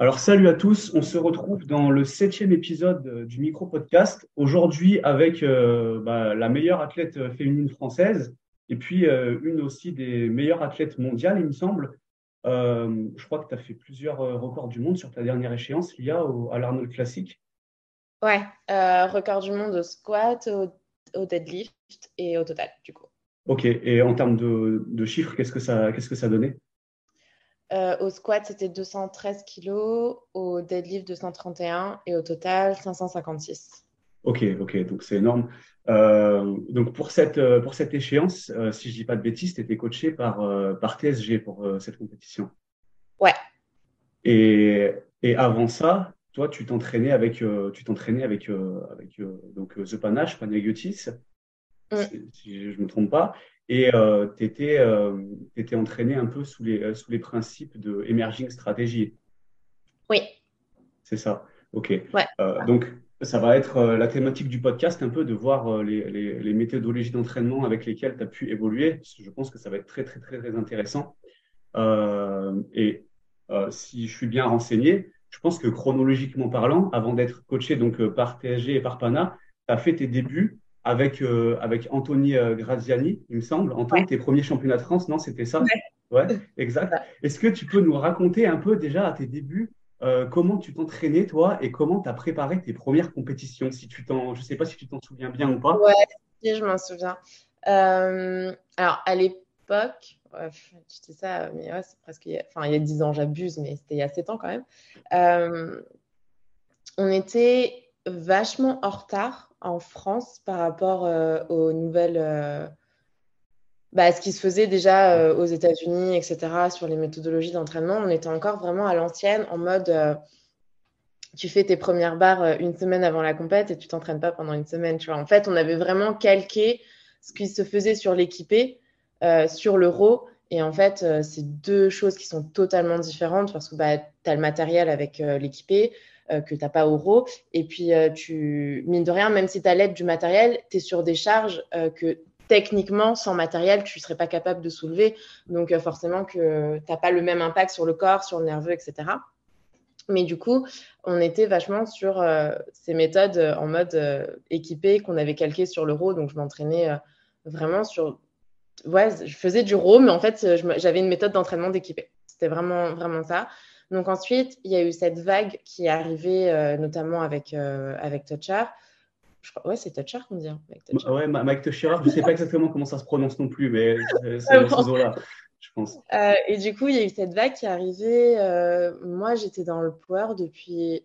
Alors, salut à tous. On se retrouve dans le septième épisode euh, du micro-podcast. Aujourd'hui, avec euh, bah, la meilleure athlète euh, féminine française et puis une aussi des meilleures athlètes mondiales, il me semble. je crois que tu as fait plusieurs records du monde sur ta dernière échéance, il y a au, à l'Arnold Classic. Ouais, record du monde au squat, au, deadlift et au total, du coup. Ok, et en termes de, de chiffres, qu'est-ce que ça, qu'est-ce que ça donnait? Euh, au squat, c'était 213 kg, au deadlift 231 et au total 556. Ok, ok, donc c'est énorme. Euh, donc pour cette, euh, pour cette échéance, si je dis pas de bêtises, tu étais coaché par, par TSG pour cette compétition. Ouais. Et, et avant ça, toi, tu t'entraînais avec, tu t'entraînais avec, avec donc The Panache, Panagiotis, mm. si je ne me trompe pas. Et euh, tu étais, euh, étais, entraîné un peu sous les, sous les principes de Emerging Strategy. Oui. C'est ça. OK. Ouais. Euh, donc, ça va être euh, la thématique du podcast, un peu de voir euh, les, les, les méthodologies d'entraînement avec lesquelles tu as pu évoluer. Je pense que ça va être très, très, très, très intéressant. et si je suis bien renseigné, je pense que chronologiquement parlant, avant d'être coaché donc par TSG et par PANA, tu as fait tes débuts avec, euh, avec Anthony euh, Graziani, il me semble. Anthony, tes premiers championnats de France, non, c'était ça Ouais, exact. Est-ce que tu peux nous raconter un peu déjà à tes débuts euh, comment tu t'entraînais, toi, et comment tu as préparé tes premières compétitions si tu t'en, Je ne sais pas si tu t'en souviens bien ou pas. Ouais, je m'en souviens. alors, à l'époque, je dis ça, mais ouais, c'est presque. Enfin, il y a 10 ans, j'abuse, mais c'était il y a 7 ans quand même. on était vachement en retard en France par rapport euh, aux nouvelles. Euh, bah, ce qui se faisait déjà euh, aux États-Unis, etc., sur les méthodologies d'entraînement. On était encore vraiment à l'ancienne, en mode tu fais tes premières barres une semaine avant la compète et tu t'entraînes pas pendant une semaine. En fait, on avait vraiment calqué ce qui se faisait sur l'équipé, sur l'euro. Et en fait, c'est deux choses qui sont totalement différentes parce que bah, tu as le matériel avec l'équipé, euh, que tu n'as pas RAW. Et puis, euh, mine de rien, même si tu as l'aide du matériel, tu es sur des charges euh, que techniquement, sans matériel, tu ne serais pas capable de soulever. Donc, forcément, que tu n'as pas le même impact sur le corps, sur le nerveux, etc. Mais du coup, on était vachement sur ces méthodes en mode équipé qu'on avait calqué sur le RAW. Donc, je m'entraînais vraiment sur. Ouais, je faisais du RAW, mais en fait, j'avais une méthode d'entraînement d'équipé. C'était vraiment, vraiment ça. Donc ensuite, il y a eu cette vague qui est arrivée euh, notamment avec, euh, avec Toucher. Je crois, ouais, c'est Toucher qu'on dit. Hein, Mike Ouais, Mike Toucher, je ne sais pas exactement comment ça se prononce non plus, mais c'est ce là je pense. Euh, et du coup, il y a eu cette vague qui est arrivée. moi, j'étais dans le power depuis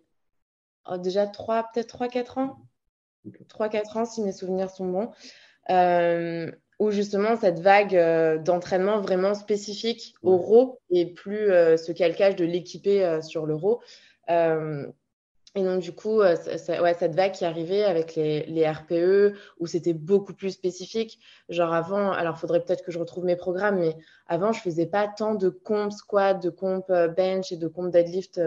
oh, déjà 3, peut-être 3-4 ans. 3-4 ans, si mes souvenirs sont bons où justement cette vague euh, d'entraînement vraiment spécifique au RAW et plus euh, ce calcage de l'équiper euh, sur le RAW. et donc, du coup, ouais, cette vague qui arrivait avec les, les RPE, où c'était beaucoup plus spécifique. Genre avant, alors faudrait peut-être que je retrouve mes programmes, mais avant, je faisais pas tant de comp squat, de comp bench et de comp deadlift.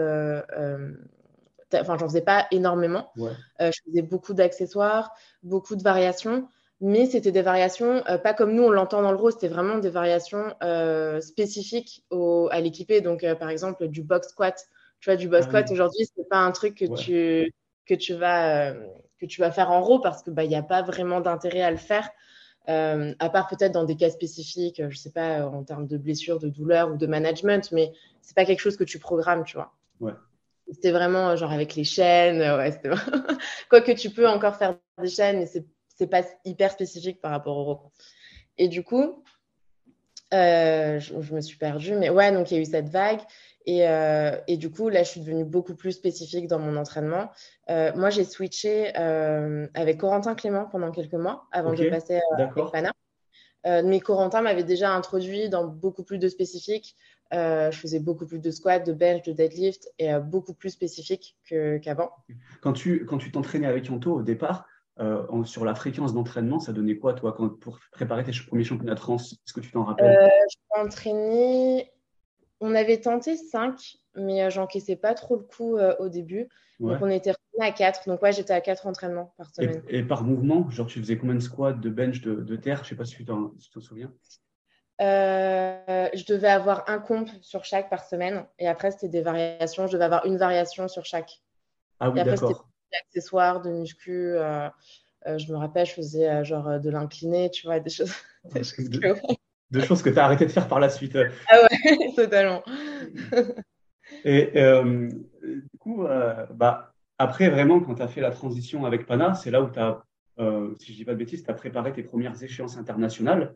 Enfin, j'en faisais pas énormément. je faisais beaucoup d'accessoires, beaucoup de variations mais c'était des variations, euh, pas comme nous on l'entend dans le rose, c'était vraiment des variations euh, spécifiques au, à l'équipé. Donc, euh, par exemple, du box squat. Tu vois, du box ah squat aujourd'hui, c'est pas un truc que tu que tu vas que tu vas faire en RAW parce que bah il n'y a pas vraiment d'intérêt à le faire. à part peut-être dans des cas spécifiques, je sais pas, en termes de blessures, de douleurs ou de management, mais c'est pas quelque chose que tu programmes, tu vois. Ouais. C'était vraiment genre avec les chaînes, ouais, quoi que tu peux encore faire des chaînes, mais c'est c'est pas hyper spécifique par rapport au recours. Et du coup, euh, je, me suis perdue, mais ouais, donc il y a eu cette vague. Et, euh, et, du coup, là, je suis devenue beaucoup plus spécifique dans mon entraînement. Euh, moi, j'ai switché avec Corentin Clément pendant quelques mois avant de passer avec Pana. mais Corentin m'avait déjà introduit dans beaucoup plus de spécifiques. je faisais beaucoup plus de squat, de bench, de deadlift et beaucoup plus spécifique qu'avant. quand tu quand tu t'entraînais avec Anto au départ, euh, sur la fréquence d'entraînement, ça donnait quoi, toi, quand, pour préparer tes premiers championnats de France? Est-ce que tu t'en rappelles? Euh, Je m'entraînais. On avait tenté 5, mais euh, j'encaissais pas trop le coup au début. Donc, on était à 4. Donc, ouais, j'étais à 4 entraînements par semaine. Et, par mouvement, genre, tu faisais combien de squats, de bench, de, terre? Je sais pas si tu t'en souviens. je devais avoir un comp sur chaque par semaine. Et après, c'était des variations. Je devais avoir une variation sur chaque. Ah oui, d'accord. Des accessoires de muscu. je me rappelle, je faisais genre de l'incliné, tu vois, des choses. Des choses, de... choses que tu as arrêté de faire par la suite. Ah ouais, totalement. Et du coup, bah, après, vraiment, quand tu as fait la transition avec Pana, c'est là où tu as, si je dis pas de bêtises, tu as préparé tes premières échéances internationales.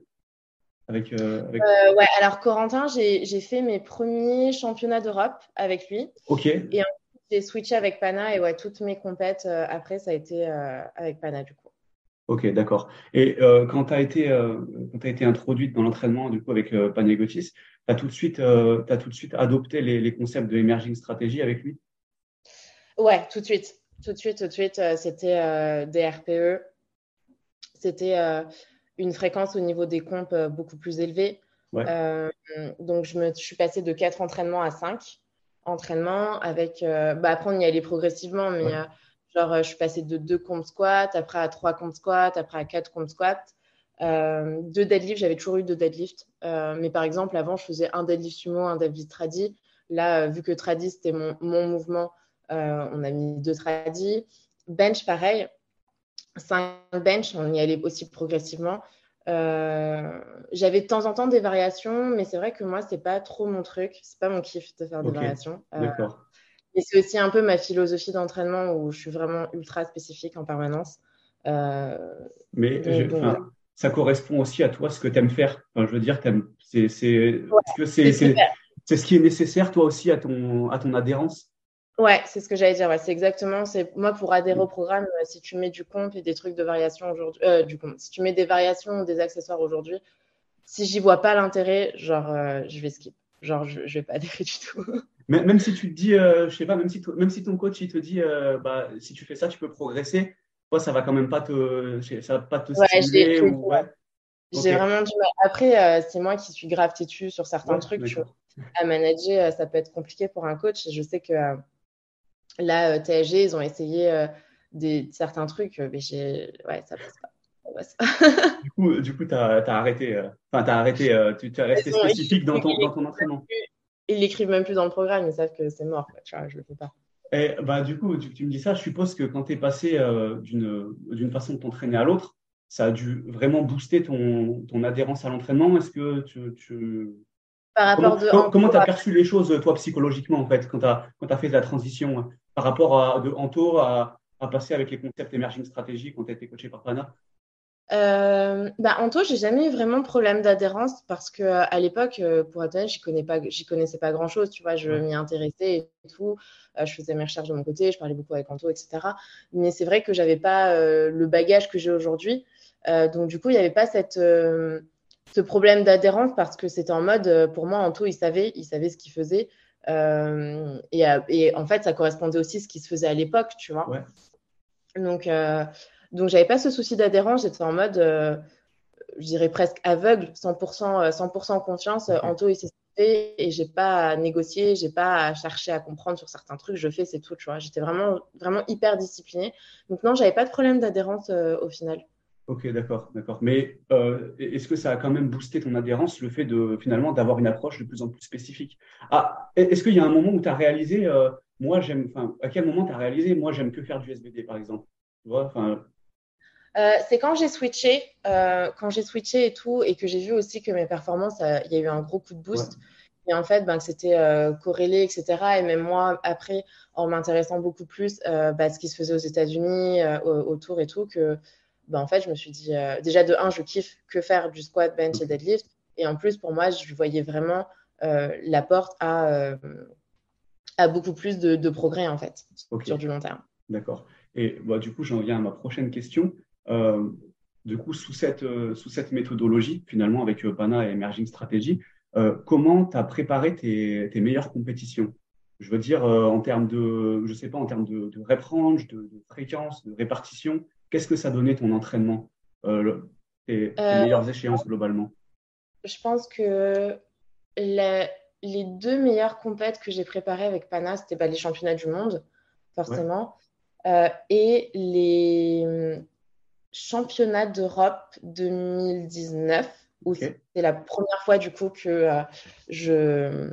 Avec, euh, euh, ouais, alors Corentin, j'ai fait mes premiers championnats d'Europe avec lui. Ok. Et ensuite, j'ai switché avec Pana et ouais, toutes mes compètes euh, après, ça a été avec Pana du coup. Ok, d'accord. Et quand tu as, été, as été introduite dans l'entraînement du coup avec Pana Gotis, tu as, tout de suite, as tout de suite adopté les, les concepts de Emerging Strategy avec lui? Ouais, tout de suite. Tout de suite, tout de suite, c'était des RPE. C'était une fréquence au niveau des compes euh, beaucoup plus élevée. Euh, donc, je, me, suis passée de 4 entraînements à 5 entraînements. Avec, euh, bah, après, on y allait progressivement, mais genre, je suis passée de 2 comptes squat, après à 3 comptes squat, après à 4 comptes squat. Euh, deux deadlifts, j'avais toujours eu deux deadlifts. mais par exemple, avant, je faisais un deadlift sumo, un deadlift tradi. Là, vu que tradi, c'était mon, mon, mouvement, on a mis deux tradi. Bench, pareil. 5 bench, on y allait aussi progressivement. Euh, j'avais de temps en temps des variations, mais c'est vrai que moi, c'est pas trop mon truc. C'est pas mon kiff de faire des variations. Euh, D'accord. Et c'est aussi un peu ma philosophie d'entraînement où je suis vraiment ultra spécifique en permanence. Euh, mais ça correspond aussi à toi, ce que tu aimes faire. je veux dire, c'est c'est ce qui est nécessaire, toi aussi, à ton, à ton adhérence? Ouais, c'est ce que j'allais dire. Ouais, c'est exactement. C'est moi pour adhérer au programme. Euh, si tu mets du comp et des trucs de variation aujourd'hui, euh, du compte. Si tu mets des variations ou des accessoires aujourd'hui, si j'y vois pas l'intérêt, genre euh, je vais skip. Genre je, je vais pas adhérer du tout. Même, si tu te dis, je sais pas, même si, même si ton coach il te dit, bah si tu fais ça, tu peux progresser. Toi, ça va quand même pas te, ça va pas te stimuler ou J'ai vraiment du mal. Après, c'est moi qui suis grave têtu sur certains trucs. à manager, ça peut être compliqué pour un coach. Et je sais que Là, euh, TSG, ils ont essayé euh, des, certains trucs, euh, mais j'ai... ouais, ça passe pas. du coup, du coup, tu as, arrêté. Enfin, as arrêté. tu, es resté spécifique dans ton, dans ton entraînement. Ils l'écrivent même plus dans le programme. Ils savent que c'est mort. Tu vois, je le fais pas. Et bah, du coup, tu, tu, me dis ça. Je suppose que quand tu es passé d'une d'une façon de t'entraîner à l'autre, ça a dû vraiment booster ton, ton adhérence à l'entraînement. Est-ce que tu, tu... Par rapport comment, tu as perçu les choses, toi, psychologiquement, en fait, quand tu as, as, fait la transition par rapport à, de Anto à, à passer avec les concepts Emerging Strategy quand tu as été coaché par Pana euh, bah, Anto, j'ai jamais eu vraiment de problème d'adhérence parce que à l'époque, euh, pour être honnête, j'y connais pas, j'y connaissais pas grand chose. Tu vois, je m'y intéressais et tout. Euh, je faisais mes recherches de mon côté, je parlais beaucoup avec Anto, etc. Mais c'est vrai que j'avais pas euh, le bagage que j'ai aujourd'hui. donc du coup, il n'y avait pas cette ce problème d'adhérence parce que c'était en mode, pour moi, Anto, il savait, il savait ce qu'il faisait. Euh, et, et, en fait, ça correspondait aussi à ce qui se faisait à l'époque, tu vois. Donc, euh, donc j'avais pas ce souci d'adhérence. J'étais en mode, euh, je dirais presque aveugle, 100%, 100 confiance. Anto, il s'est fait et j'ai pas à négocier, j'ai pas à chercher à comprendre sur certains trucs. Je fais, c'est tout, tu vois. J'étais vraiment, vraiment hyper disciplinée. Donc, non, j'avais pas de problème d'adhérence au final. Ok, d'accord, d'accord. Mais euh, est-ce que ça a quand même boosté ton adhérence, le fait de finalement d'avoir une approche de plus en plus spécifique? Ah, est-ce qu'il y a un moment où tu as réalisé, euh, moi j'aime, enfin, à quel moment tu as réalisé, moi j'aime que faire du SBD par exemple? Tu vois, enfin. Euh, c'est quand j'ai switché, quand j'ai switché et tout, et que j'ai vu aussi que mes performances, il y a eu un gros coup de boost. Et en fait, ben, que c'était corrélé, etc. Et même moi, après, en m'intéressant beaucoup plus bah, à ce qui se faisait aux États-Unis, autour et tout, que bah, en fait, je me suis dit, euh, déjà de un, je kiffe que faire du squat, bench et deadlift. Et en plus, pour moi, je voyais vraiment euh, la porte à, euh, à beaucoup plus de, progrès, en fait, sur du long terme. D'accord. Et bah, du coup, j'en viens à ma prochaine question. du coup, sous cette, sous cette méthodologie, finalement, avec PANA et Emerging Strategy, comment tu as préparé tes, tes, meilleures compétitions? Je veux dire, en termes de, je sais pas, en termes de, de range, de, de, fréquence, de répartition, Qu'est-ce que ça donnait ton entraînement, euh, tes, euh, meilleures échéances globalement? Je pense que les deux meilleures compètes que j'ai préparées avec Pana, c'était pas les championnats du monde, forcément, euh, et les hum, championnats d'Europe 2019. où c'est la première fois du coup que je,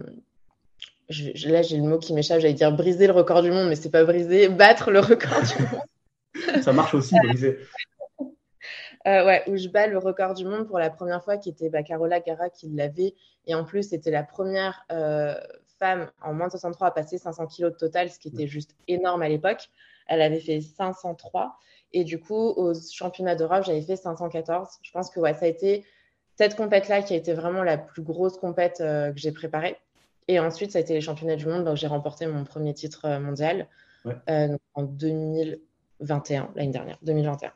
je, Là, j'ai le mot qui m'échappe, j'allais dire briser le record du monde, mais c'est pas briser, battre le record du monde. Ça marche aussi, briser. ouais, où je bats le record du monde pour la première fois, qui était bah, Carola Gara qui l'avait. Et en plus, c'était la première femme en moins de 63 à passer 500 kilos de total, ce qui était juste énorme à l'époque. Elle avait fait 503. Et du coup, aux championnats d'Europe, j'avais fait 514. Je pense que ouais, ça a été cette compète-là qui a été vraiment la plus grosse compète euh, que j'ai préparée. Et ensuite, ça a été les championnats du monde. Donc, j'ai remporté mon premier titre euh, mondial euh, en 2021, l'année dernière, 2021.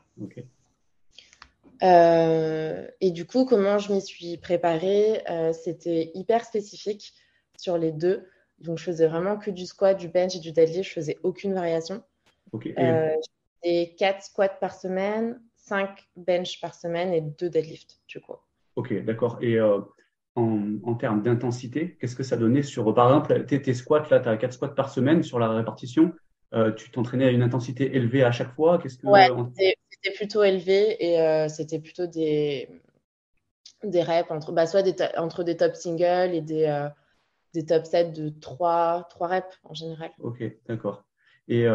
et du coup, comment je m'y suis préparée C'était hyper spécifique sur les deux. Donc, je faisais vraiment que du squat, du bench et du deadlift. Je faisais aucune variation. Okay. Euh, j'ai 4 squats par semaine, 5 bench par semaine et 2 deadlifts, du coup. Ok, d'accord. Et euh, en, en, termes d'intensité, qu'est-ce que ça donnait sur, par exemple, tes, tes squats, là, tu as 4 squats par semaine sur la répartition. Euh, tu t'entraînais à une intensité élevée à chaque fois Qu'est-ce que, Ouais, c'était plutôt élevé et c'était plutôt des, des reps entre, bah, soit des entre des top singles et des, des top sets de 3, 3 reps en général. Ok, d'accord. Et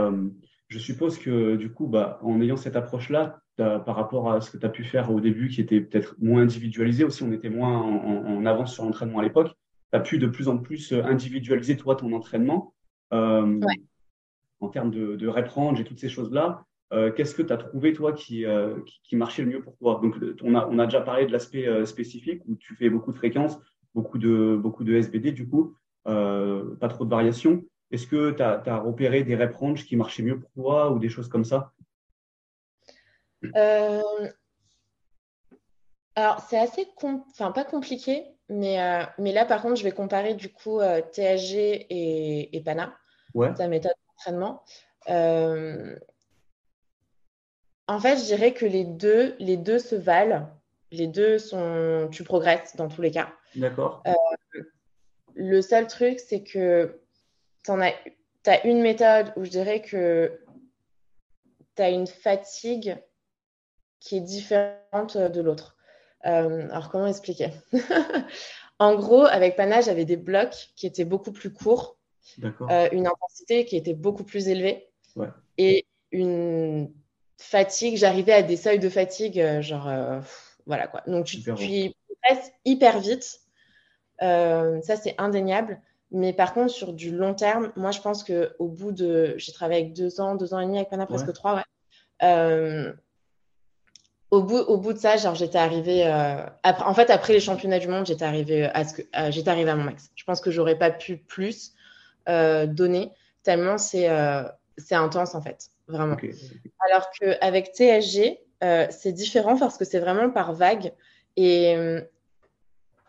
je suppose que du coup, bah, en ayant cette approche-là, par rapport à ce que tu as pu faire au début, qui était peut-être moins individualisé aussi, on était moins en, avance sur l'entraînement à l'époque, tu as pu de plus en plus individualiser toi ton entraînement euh, en termes de, de rep range et toutes ces choses-là. Euh, Qu'est-ce que tu as trouvé toi qui, euh, qui, marchait le mieux pour toi? Donc, on a, on a déjà parlé de l'aspect euh, spécifique où tu fais beaucoup de fréquences, beaucoup de, beaucoup de SBD du coup, pas trop de variations. Est-ce que tu as, repéré des rep range qui marchaient mieux pour toi ou des choses comme ça? Alors, c'est assez, enfin pas compliqué, mais, mais là, par contre, je vais comparer du coup THG et, PANA, ouais. ta méthode d'entraînement. En fait, je dirais que les deux, les deux se valent. Les deux sont. Tu progresses dans tous les cas. D'accord. le seul truc, c'est que tu as, une méthode où je dirais que tu as une fatigue qui est différente de l'autre. Euh, alors, comment expliquer? En gros, avec Pana, j'avais des blocs qui étaient beaucoup plus courts, euh, une intensité qui était beaucoup plus élevée et une fatigue. J'arrivais à des seuils de fatigue, euh, genre, voilà quoi. Donc, tu, tu progresses hyper vite. ça, c'est indéniable. Mais par contre, sur du long terme, moi, je pense qu'au bout de. J'ai travaillé avec deux ans, deux ans et demi avec Pana, presque trois, ouais. Euh, au, bout, au bout de ça, genre, j'étais arrivée. Euh, après, en fait, après les championnats du monde, j'étais arrivée à, ce que, j'étais arrivée à mon max. Je pense que j'aurais pas pu plus euh, donner, tellement c'est, c'est intense, en fait. Vraiment. Alors qu'avec TSG, c'est différent parce que c'est vraiment par vague. Et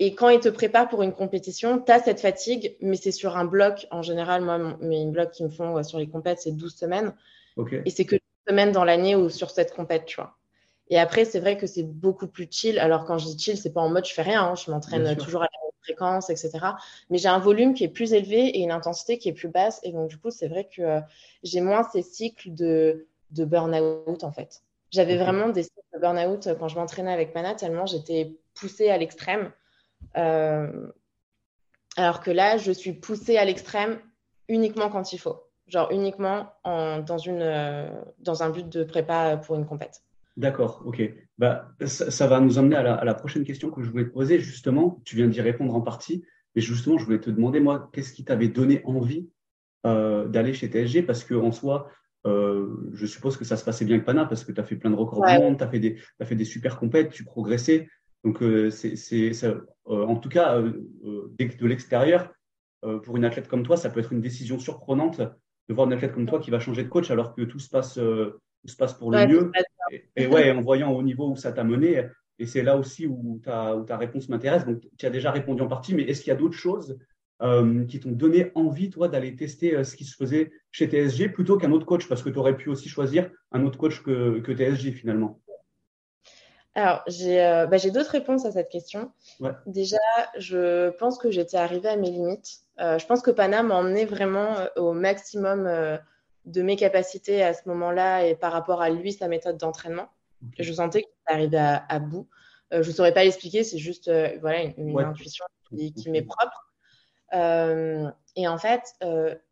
et quand ils te préparent pour une compétition, tu as cette fatigue, mais c'est sur un bloc. En général, moi, mes blocs qui me font sur les compètes, c'est 12 semaines. Et c'est que 12 semaines dans l'année ou sur cette compète, tu vois. Et après, c'est vrai que c'est beaucoup plus chill. Alors, quand je dis chill, c'est pas en mode je fais rien, hein. je m'entraîne toujours à la même fréquence, etc. Mais j'ai un volume qui est plus élevé et une intensité qui est plus basse. Et donc, du coup, c'est vrai que euh, j'ai moins ces cycles de, de burn-out, en fait. J'avais vraiment des cycles de burn-out quand je m'entraînais avec Mana, tellement j'étais poussée à l'extrême. Euh, alors que là, je suis poussée à l'extrême uniquement quand il faut. Genre uniquement en, dans, une, euh, dans un but de prépa pour une compète. D'accord, ok. Bah, ça, va nous emmener à la, prochaine question que je voulais te poser. Justement, tu viens d'y répondre en partie, mais justement, je voulais te demander, moi, qu'est-ce qui t'avait donné envie euh, d'aller chez TSG Parce qu'en soi, je suppose que ça se passait bien avec Pana, parce que tu as fait plein de records du monde, tu as, as, fait des super compètes, tu progressais. Donc, euh, c'est, euh, en tout cas, euh, de l'extérieur, pour une athlète comme toi, ça peut être une décision surprenante de voir une athlète comme toi qui va changer de coach alors que tout se passe, se passe pour le mieux. Et, ouais, en voyant au niveau où ça t'a mené, et c'est là aussi où ta, où ta réponse m'intéresse. Donc, tu as déjà répondu en partie, mais est-ce qu'il y a d'autres choses qui t'ont donné envie, toi, d'aller tester ce qui se faisait chez TSG plutôt qu'un autre coach? Parce que tu aurais pu aussi choisir un autre coach que, que TSG finalement. Alors, euh, bah, j'ai d'autres réponses à cette question. Déjà, je pense que j'étais arrivée à mes limites. Euh, je pense que Pana m'a emmené vraiment euh, au maximum de mes capacités à ce moment-là et par rapport à lui, sa méthode d'entraînement. Je sentais que j'étais arrivée à, bout. je ne saurais pas l'expliquer, c'est juste voilà, une, intuition qui, m'est propre. et en fait,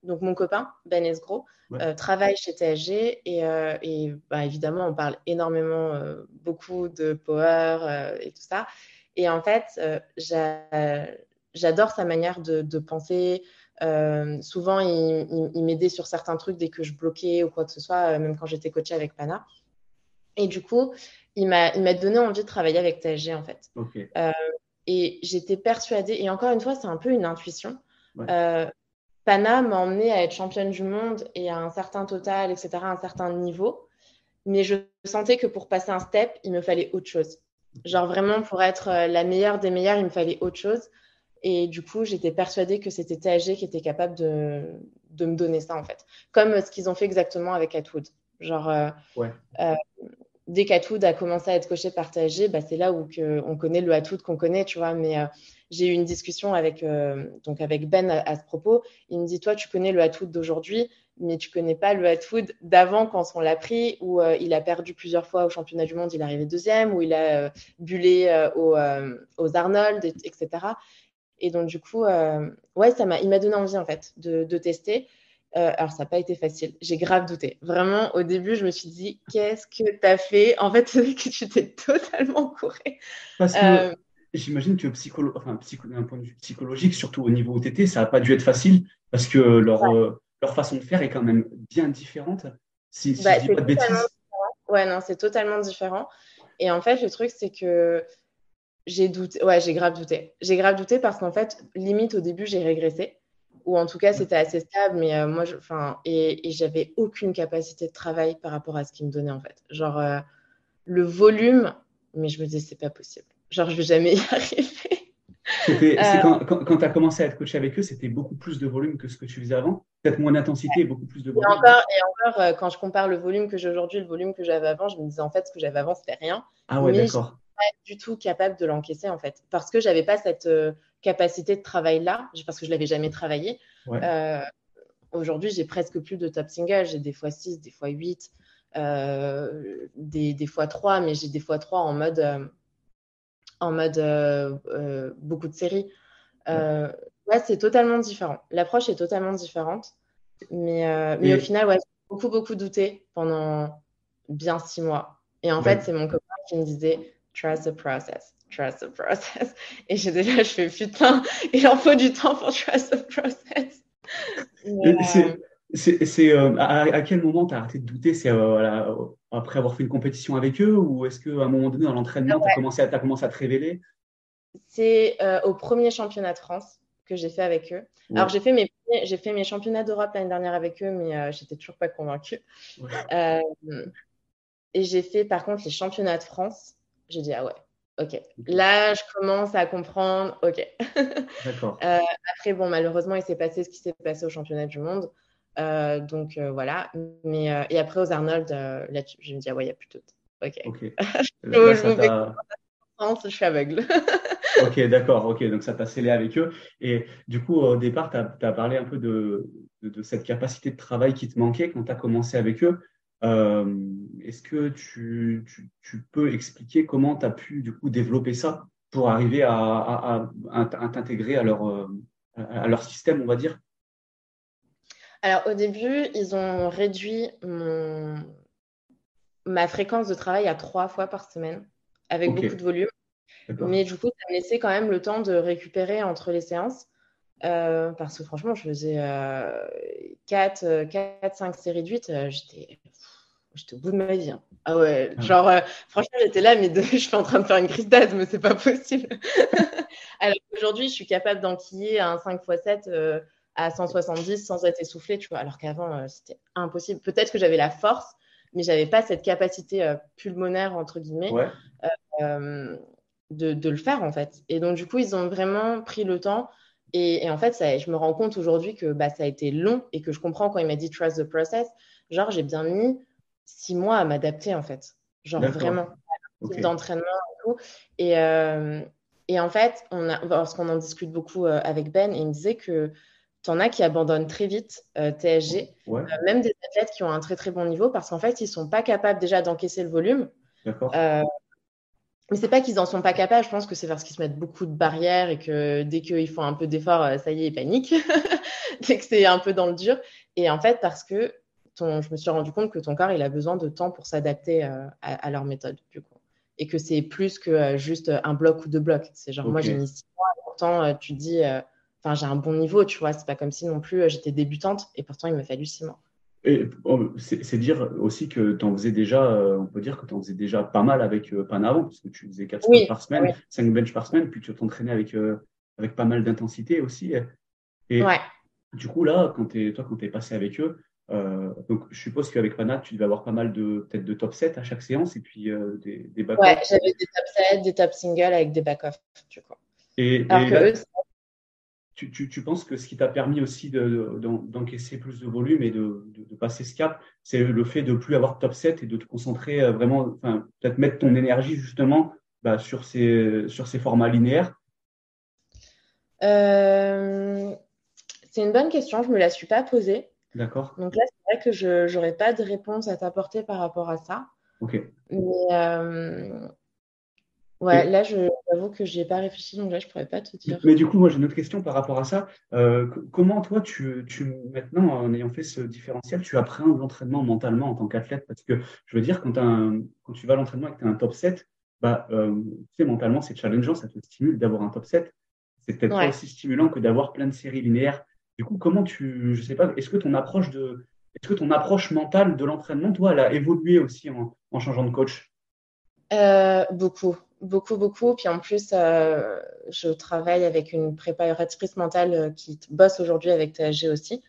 donc mon copain, Ben Esgro, travaille chez TSG et, et bah, évidemment, on parle énormément, beaucoup de power et tout ça. Et en fait, j'adore sa manière de, penser. Euh, souvent, il, m'aidait sur certains trucs dès que je bloquais ou quoi que ce soit, euh, même quand j'étais coachée avec Pana. Et du coup, il m'a donné envie de travailler avec TSG en fait. Euh, et j'étais persuadée, et encore une fois, c'est un peu une intuition. Pana m'a emmenée à être championne du monde et à un certain total, etc., à un certain niveau. Mais je sentais que pour passer un step, il me fallait autre chose. Genre vraiment, pour être la meilleure des meilleures, il me fallait autre chose. Et du coup, j'étais persuadée que c'était THG qui était capable de, de, me donner ça, en fait. Comme ce qu'ils ont fait exactement avec Atwood. Genre, euh, euh, dès qu'Atwood a commencé à être coché par THG, bah, c'est là où que on connaît le Atwood qu'on connaît, tu vois. Mais euh, j'ai eu une discussion avec, donc avec Ben à, ce propos. Il me dit, toi, tu connais le Atwood d'aujourd'hui, mais tu connais pas le Atwood d'avant quand on l'a pris, où il a perdu plusieurs fois au championnat du monde, il est arrivé deuxième, où il a bullé aux, aux Arnold, etc. Et donc, du coup, euh, ouais, ça m'a, il m'a donné envie, en fait, de, de tester. Euh, alors, ça n'a pas été facile. J'ai grave douté. Vraiment, au début, je me suis dit, qu'est-ce que tu as fait? En fait, c'est que tu t'es totalement couré. Parce que euh, j'imagine que psycholo... enfin, d'un point de vue psychologique, surtout au niveau OTT, ça n'a pas dû être facile parce que leur, leur façon de faire est quand même bien différente. Si, si bah, je dis pas de bêtises. Ouais, non, c'est totalement différent. Et en fait, le truc, c'est que j'ai douté, ouais, j'ai grave douté. J'ai grave douté parce qu'en fait, limite au début, j'ai régressé. Ou en tout cas, c'était assez stable, mais euh, moi, enfin, et, et j'avais aucune capacité de travail par rapport à ce qu'ils me donnaient en fait. Genre, euh, le volume, mais je me disais, c'est pas possible. Genre, je vais jamais y arriver. Euh, quand, quand, tu as commencé à être coach avec eux, c'était beaucoup plus de volume que ce que tu faisais avant? Peut-être moins d'intensité et beaucoup plus de volume Et encore, et encore quand je compare le volume que j'ai aujourd'hui, le volume que j'avais avant, je me disais en fait, ce que j'avais avant, c'était rien. Ah ouais, d'accord du tout capable de l'encaisser en fait, parce que j'avais pas cette euh, capacité de travail là, parce que je l'avais jamais travaillé. Euh, aujourd'hui, j'ai presque plus de top single, j'ai des fois 6, des fois 8, euh, des, des, fois 3, mais j'ai des fois 3 en mode, en mode beaucoup de séries. Ouais, c'est totalement différent. L'approche est totalement différente, mais, mais au final, ouais, j'ai beaucoup, beaucoup douté pendant bien six mois. Et en fait, c'est mon copain qui me disait trust the process, trust the process. Et j'étais là, je fais putain, il en faut du temps pour trust the process. C'est euh, à, quel moment tu as arrêté de douter? C'est euh, après avoir fait une compétition avec eux ou est-ce qu'à un moment donné dans l'entraînement, tu as, commencé à, commencé à te révéler? C'est euh, au premier championnat de France que j'ai fait avec eux. Alors j'ai fait, mes, j'ai fait mes championnats d'Europe l'année dernière avec eux, mais j'étais toujours pas convaincue. et j'ai fait par contre les championnats de France j'ai dit, ah ouais, ok. Là, je commence à comprendre, ok. D'accord. Euh, après, bon, malheureusement, il s'est passé ce qui s'est passé au championnat du monde. Euh, donc euh, voilà. Mais, et après, aux Arnold, là, je me dis, ah ouais, il n'y a plus de Ok. Ok. je, suis aveugle. ok, d'accord. Ok, donc ça t'a scellé avec eux. Et du coup, au départ, tu as, parlé un peu de, de, de, cette capacité de travail qui te manquait quand tu as commencé avec eux. Euh, est-ce que tu, peux expliquer comment tu as pu du coup développer ça pour arriver à, t'intégrer à leur, euh, à leur système, on va dire? Alors au début, ils ont réduit ma fréquence de travail à trois fois par semaine avec beaucoup de volume. Mais du coup, ça me laissait quand même le temps de récupérer entre les séances. Euh, parce que franchement, je faisais 4, 4, 5 séries de 8. j'étais j'étais au bout de ma vie. Hein. Ah ouais, ah genre, euh, franchement, j'étais là, mais je suis en train de faire une crise d'asthme, c'est pas possible. Alors aujourd'hui, je suis capable d'enquiller un 5 x 7 à 170 sans être essoufflée, tu vois, alors qu'avant, euh, c'était impossible. Peut-être que j'avais la force, mais j'avais pas cette capacité euh, pulmonaire, entre guillemets, de, de, le faire, en fait. Et donc, du coup, ils ont vraiment pris le temps. Et, en fait, ça, je me rends compte aujourd'hui que bah, ça a été long et que je comprends quand il m'a dit trust the process. Genre, j'ai bien mis six mois à m'adapter, en fait. Genre vraiment, d'entraînement et tout. Et, euh, et, en fait, on a, parce qu'on en discute beaucoup euh, avec Ben, et il me disait que tu en as qui abandonnent très vite euh, TSG, même des athlètes qui ont un très très bon niveau, parce qu'en fait, ils sont pas capables déjà d'encaisser le volume. Mais c'est pas qu'ils en sont pas capables, je pense que c'est parce qu'ils se mettent beaucoup de barrières et que dès qu'ils font un peu d'effort, euh, ça y est, ils paniquent. dès que c'est un peu dans le dur. Et en fait, parce que ton, je me suis rendu compte que ton corps, il a besoin de temps pour s'adapter euh, à, leur méthode, du coup. Et que c'est plus que euh, juste un bloc ou deux blocs. C'est genre, moi, j'ai mis six mois, et pourtant, tu dis, enfin, j'ai un bon niveau, tu vois. C'est pas comme si non plus j'étais débutante, et pourtant, il m'a fallu six mois. Et oh, c'est dire aussi que tu en faisais déjà, euh, on peut dire que tu en faisais déjà pas mal avec euh, Pan avant, parce que tu faisais 4 oui, par semaine, 5 bench par semaine, puis tu t'entraînais avec, euh, avec pas mal d'intensité aussi. Et du coup, là, quand es, toi, quand tu es passé avec eux, donc je suppose qu'avec Pana, tu devais avoir pas mal de peut-être de top 7 à chaque séance et puis des, des back Ouais, j'avais des top 7, des top singles avec des back-off, du coup. Et, Alors que eux, tu, penses que ce qui t'a permis aussi d'encaisser plus de volume et de, passer ce cap, c'est le fait de plus avoir de top 7 et de te concentrer euh, vraiment, enfin, peut-être mettre ton énergie justement bah, sur, ces, sur ces formats linéaires? Euh, C'est une bonne question, je ne me la suis pas posée. D'accord. Donc là, c'est vrai que je n'aurais pas de réponse à t'apporter par rapport à ça. Ok. Mais, euh, Ouais, là, je j'avoue que je n'y ai pas réfléchi, donc là, je ne pourrais pas te dire. Mais du coup, moi, j'ai une autre question par rapport à ça. Euh, comment, toi, tu, tu, maintenant, en ayant fait ce différentiel, tu apprends l'entraînement mentalement en tant qu'athlète? Parce que, je veux dire, quand, quand tu vas à l'entraînement et que tu as un top 7, bah, euh, tu sais, mentalement, c'est challengeant, ça te stimule d'avoir un top 7. C'est peut-être pas aussi stimulant que d'avoir plein de séries linéaires. Du coup, comment tu, je sais pas, est-ce que ton approche de, est-ce que ton approche mentale de l'entraînement, toi, elle a évolué aussi en, en changeant de coach? Euh, Beaucoup beaucoup, beaucoup. Puis en plus, euh, je travaille avec une préparatrice mentale euh, qui bosse aujourd'hui avec THG aussi.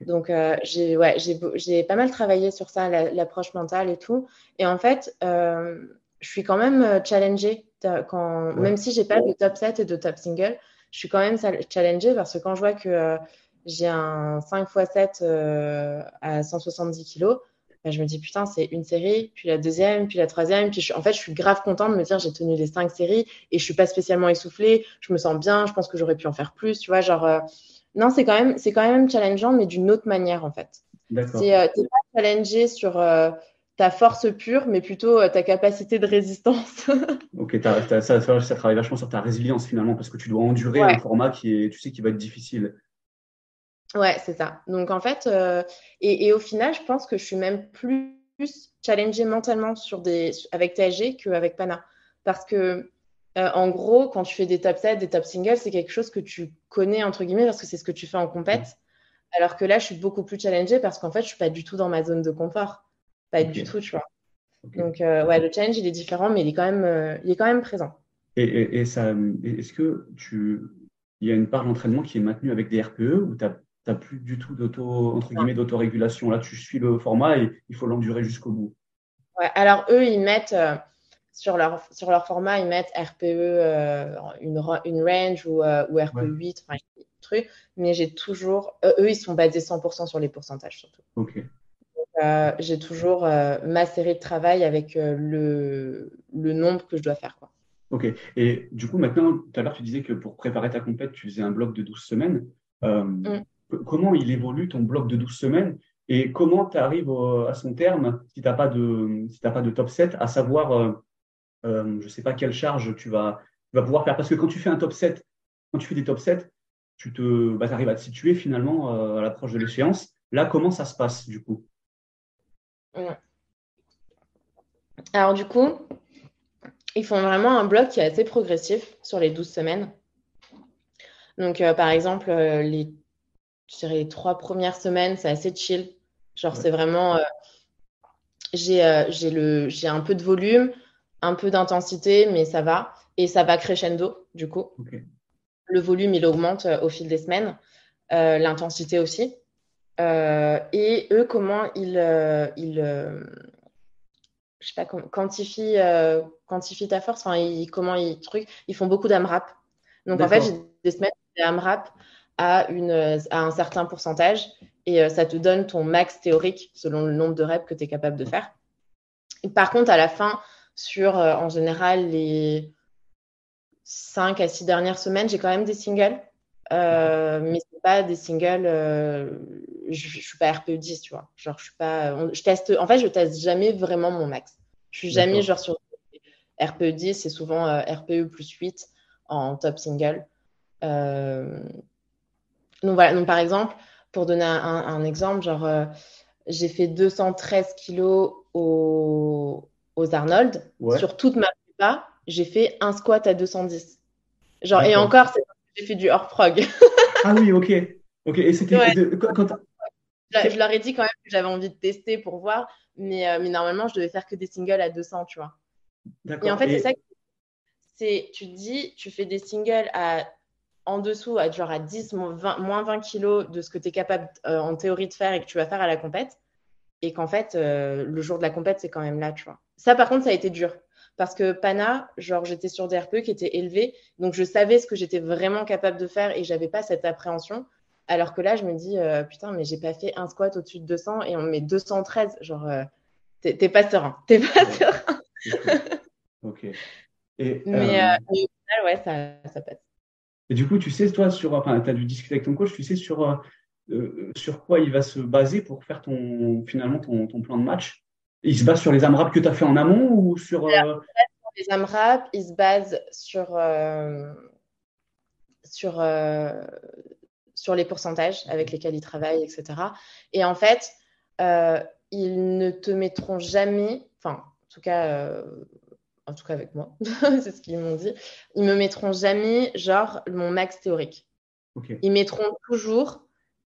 Donc, euh, j'ai ouais, pas mal travaillé sur ça, l'approche mentale et tout. Et en fait, je suis quand même challengée, quand, même si j'ai pas de top 7 et de top single, je suis quand même challengée parce que quand je vois que j'ai un 5 x 7 à 170 kg, bah, je me dis putain, c'est une série, puis la deuxième, puis la troisième. Puis en fait, je suis grave contente de me dire j'ai tenu les cinq séries et je suis pas spécialement essoufflée. Je me sens bien. Je pense que j'aurais pu en faire plus. Tu vois, genre euh, non, c'est quand même c'est quand même challengeant, mais d'une autre manière en fait. C'est euh, pas challengé sur euh, ta force pure, mais plutôt ta capacité de résistance. ok, ça, ça, travaille vachement sur ta résilience finalement, parce que tu dois endurer un format qui est, tu sais, qui va être difficile. Ouais, c'est ça. Donc en fait, euh, et, au final, je pense que je suis même plus challengée mentalement sur des, avec TSG qu'avec Pana. Parce que, euh, en gros, quand tu fais des top 7, des top singles, c'est quelque chose que tu connais, entre guillemets, parce que c'est ce que tu fais en compète. Alors que là, je suis beaucoup plus challengée parce qu'en fait, je suis pas du tout dans ma zone de confort. Pas du tout, tu vois. Donc, euh, ouais, le challenge, il est différent, mais il est quand même, il est quand même présent. Et, et ça, est-ce que tu, il y a une part d'entraînement qui est maintenue avec des RPE ou tu as tu n'as plus du tout d'auto, entre guillemets, d'autorégulation. Là, tu suis le format et il faut l'endurer jusqu'au bout. Ouais, alors eux, ils mettent euh, sur, leur, sur leur format, ils mettent RPE, euh, une, une range ou, euh, ou RPE 8, enfin, truc. Mais j'ai toujours, eux, ils sont basés 100% sur les pourcentages surtout. Ok. j'ai toujours ma série de travail avec le, le nombre que je dois faire. Quoi. Ok. Et du coup, maintenant, tout à l'heure, tu disais que pour préparer ta compète, tu faisais un bloc de 12 semaines. Mm comment il évolue ton bloc de 12 semaines et comment tu arrives à son terme si tu n'as pas, de, top 7, à savoir, euh, euh, je ne sais pas quelle charge tu vas, vas pouvoir faire. Parce que quand tu fais un top 7, quand tu fais des top 7, tu te, bah, arrives à te situer finalement euh, à l'approche de l'échéance. Là, comment ça se passe du coup? Alors du coup, ils font vraiment un bloc qui est assez progressif sur les 12 semaines. Donc, par exemple, les je dirais les trois premières semaines, c'est assez chill. Genre, c'est vraiment. Euh, j'ai euh, j'ai un peu de volume, un peu d'intensité, mais ça va. Et ça va crescendo, du coup. Le volume, il augmente euh, au fil des semaines. L'intensité aussi. et eux, comment ils. ils je sais pas, quantifient, quantifient ta force? Enfin, ils, comment ils, truc, ils font beaucoup d'AMRAP. Donc, en fait, j'ai des semaines d'AMRAP à, une, à un certain pourcentage et euh, ça te donne ton max théorique selon le nombre de reps que tu es capable de faire. par contre, à la fin, sur euh, en général les 5 à 6 dernières semaines, j'ai quand même des singles. Euh, mais c'est pas des singles je, je, suis pas RPE 10 tu vois genre je suis pas je teste en fait je teste jamais vraiment mon max je suis jamais genre sur RPE 10, c'est souvent RPE plus 8 en top single. Donc voilà, donc par exemple, pour donner un, exemple, genre j'ai fait 213 kilos aux, Arnold. Sur toute ma prépa, j'ai fait un squat à 210. Genre, et encore, j'ai fait du hors prog. ah oui, ok. Ok, et c'était je, leur ai dit quand même que j'avais envie de tester pour voir, mais, euh, mais normalement, je devais faire que des singles à 200, tu vois. Et en fait, c'est ça que c'est, tu te dis, tu fais des singles à, en dessous, à genre à 10, moins 20, moins 20 kilos de ce que tu es capable euh, en théorie de faire et que tu vas faire à la compète. Et qu'en fait, euh, le jour de la compète, c'est quand même là, tu vois. Ça, par contre, ça a été dur. Parce que Pana, genre, j'étais sur des RPE qui étaient élevés. Donc, je savais ce que j'étais vraiment capable de faire et j'avais pas cette appréhension. Alors que là, je me dis, euh, putain, mais j'ai pas fait un squat au-dessus de 200 et on met 213. Genre, t'es pas serein. T'es pas serein. ok. Et, mais, au final, ouais, ça, ça, passe. Et du coup, tu sais, toi, sur, enfin, tu as dû discuter avec ton coach, tu sais sur, sur quoi il va se baser pour faire ton, finalement ton, ton plan de match Il se base sur les AMRAP que tu as fait en amont ou sur. les AMRAP, il se base sur. sur sur les pourcentages avec mhm. lesquels ils travaillent, etc. Et en fait, euh, ils ne te mettront jamais, enfin, en tout cas, euh, en tout cas avec moi, c'est ce qu'ils m'ont dit, ils me mettront jamais, genre, mon max théorique. Ils mettront toujours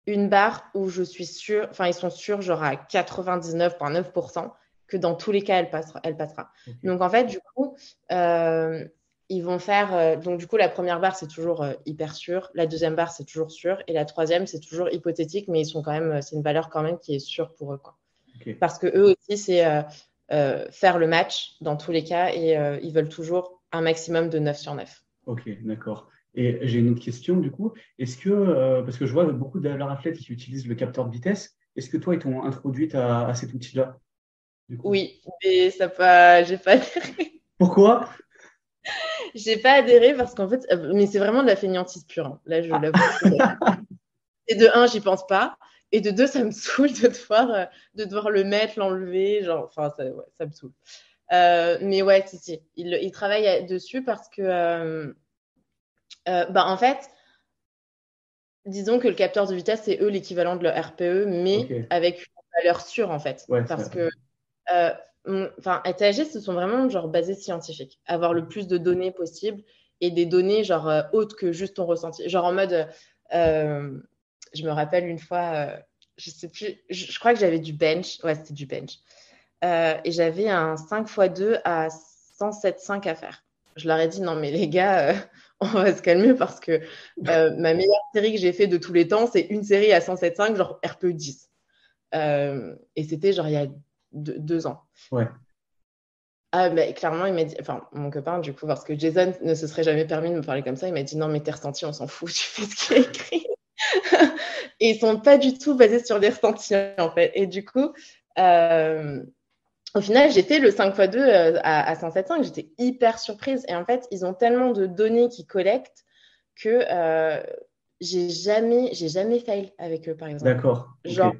une barre où je suis sûre, enfin, ils sont sûrs, genre à 99,9%, que dans tous les cas, elle passera. Elle passera. Donc, en fait, du coup, euh, ils vont faire. Euh, donc, du coup, la première barre, c'est toujours euh, hyper sûr. La deuxième barre, c'est toujours sûr. Et la troisième, c'est toujours hypothétique, mais ils sont quand même. C'est une valeur quand même qui est sûre pour eux. Quoi. Parce que eux aussi, c'est faire le match dans tous les cas et ils veulent toujours un maximum de 9 sur 9. Ok, d'accord. Et j'ai une autre question du coup. Est-ce que, parce que je vois beaucoup de leurs athlètes qui utilisent le capteur de vitesse, est-ce que toi, ils t'ont introduite à, à, cet outil-là Oui, mais ça pas, j'ai pas. Pourquoi? J'ai pas adhéré parce qu'en fait, euh, mais c'est vraiment de la fainéantise pure. Hein. Là, je ah. l'avoue. Et de un, j'y pense pas. Et de deux, ça me saoule de devoir, euh, de devoir le mettre, l'enlever. Genre, enfin, ça, ouais, ça me saoule. Euh, mais ouais, si, si. Il, il, travaille dessus parce que, bah, en fait, disons que le capteur de vitesse, c'est eux l'équivalent de leur RPE, mais avec une valeur sûre, en fait. parce que enfin, ATAG, ce sont vraiment genre basés scientifiques, avoir le plus de données possible et des données genre euh, autres que juste ton ressenti. Genre en mode, euh, je me rappelle une fois, euh, je sais plus, je, crois que j'avais du bench, ouais, c'était du bench, et j'avais un 5 x 2 à 107,5 à faire. Je leur ai dit, non, mais les gars, on va se calmer parce que ma meilleure série que j'ai fait de tous les temps, c'est une série à 107,5, genre RPE 10. et c'était genre il y a deux ans. Ouais. Ah, mais clairement, il m'a dit, enfin, mon copain, du coup, parce que Jason ne se serait jamais permis de me parler comme ça, il m'a dit non, mais tes ressentis, on s'en fout, tu fais ce qu'il a écrit. Et ils sont pas du tout basés sur les ressentis, en fait. Et du coup, euh, au final, j'ai fait le 5x2 euh, à, à 107.5, j'étais hyper surprise. Et en fait, ils ont tellement de données qu'ils collectent que euh, j'ai jamais, j'ai jamais fail avec eux, par exemple. D'accord. Genre,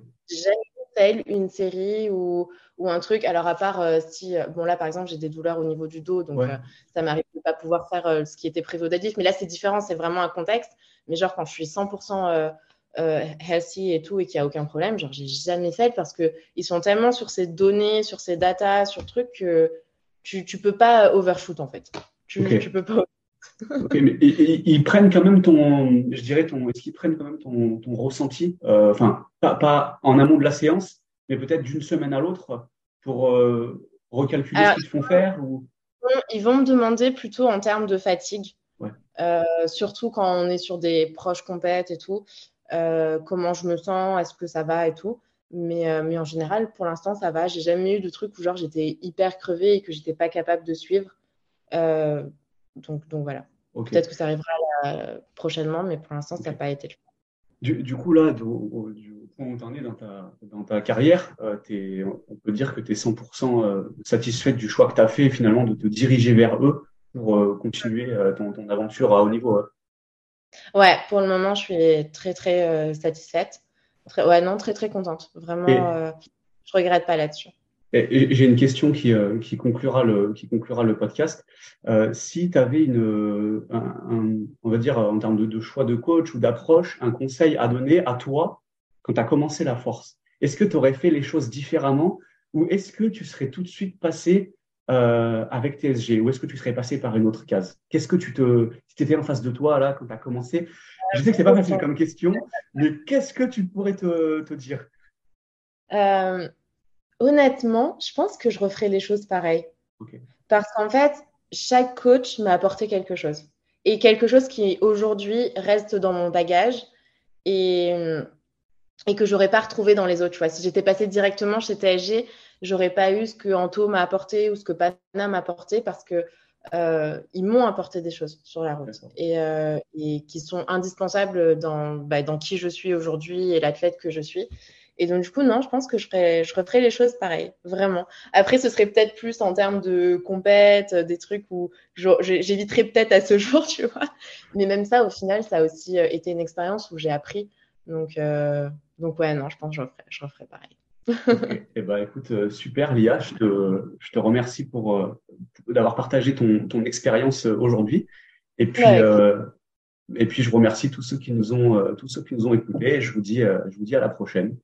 jamais une série ou, ou un truc. Alors, à part euh, si, bon, là, par exemple, j'ai des douleurs au niveau du dos, donc euh, ça m'arrive de pas pouvoir faire ce qui était prévu au deadlift. Mais là, c'est différent, c'est vraiment un contexte. Mais genre, quand je suis 100% healthy et tout et qu'il n'y a aucun problème, genre, j'ai jamais fait parce qu'ils sont tellement sur ces données, sur ces datas, sur trucs que tu, tu peux pas overshoot en fait. Tu, tu peux pas ok, mais ils, prennent quand même ton, je dirais ton, est-ce qu'ils prennent quand même ton, ton ressenti, euh, enfin pas, pas, en amont de la séance, mais peut-être d'une semaine à l'autre pour euh, recalculer ce qu'ils font faire ou... Ils vont me demander plutôt en termes de fatigue, euh, surtout quand on est sur des proches compètes et tout, comment je me sens, est-ce que ça va et tout. Mais, mais en général, pour l'instant, ça va. J'ai jamais eu de truc où genre j'étais hyper crevée et que j'étais pas capable de suivre. Donc, donc voilà. Peut-être que ça arrivera prochainement, mais pour l'instant, ça n'a pas été le cas. Du, coup, là, du, point où tu en es dans ta, dans ta carrière, euh, on peut dire que tu es 100% euh, satisfaite du choix que tu as fait finalement de te diriger vers eux pour euh, continuer ton, ton, aventure à haut niveau. Ouais, pour le moment, je suis très, très satisfaite. Très, ouais, non, très, très contente. Vraiment, je regrette pas là-dessus. J'ai une question qui, euh, qui, conclura le, qui conclura le podcast. Euh, si tu avais une, un, on va dire en termes de, de choix de coach ou d'approche, un conseil à donner à toi quand tu as commencé la force, est-ce que tu aurais fait les choses différemment ou est-ce que tu serais tout de suite passé euh, avec TSG ou est-ce que tu serais passé par une autre case? Qu'est-ce que tu te, si tu étais en face de toi là quand tu as commencé? Je sais que c'est pas facile comme question, mais qu'est-ce que tu pourrais te, te dire? Euh, Honnêtement, je pense que je referais les choses pareilles. Parce qu'en fait, chaque coach m'a apporté quelque chose. Et quelque chose qui aujourd'hui reste dans mon bagage et, et que j'aurais pas retrouvé dans les autres choix. Si j'étais passée directement chez TSG, j'aurais pas eu ce que Anto m'a apporté ou ce que Pana m'a apporté parce que euh, ils m'ont apporté des choses sur la route et, euh, et, qui sont indispensables dans, bah, dans qui je suis aujourd'hui et l'athlète que je suis. Et donc, du coup, non, je pense que je, ferais, je referais les choses pareilles, vraiment. Après, ce serait peut-être plus en termes de compète, euh, des trucs où j'éviterais peut-être à ce jour, tu vois. Mais même ça, au final, ça a aussi euh, été une expérience où j'ai appris. Donc, euh, donc ouais, non, je pense que je referais, je referais pareil. Okay. Eh ben, écoute, super, Lia. Je te, je te remercie pour, d'avoir partagé ton, ton expérience aujourd'hui. Et puis, et puis, je remercie tous ceux qui nous ont, tous ceux qui nous ont écoutés. Et je vous dis, je vous dis à la prochaine.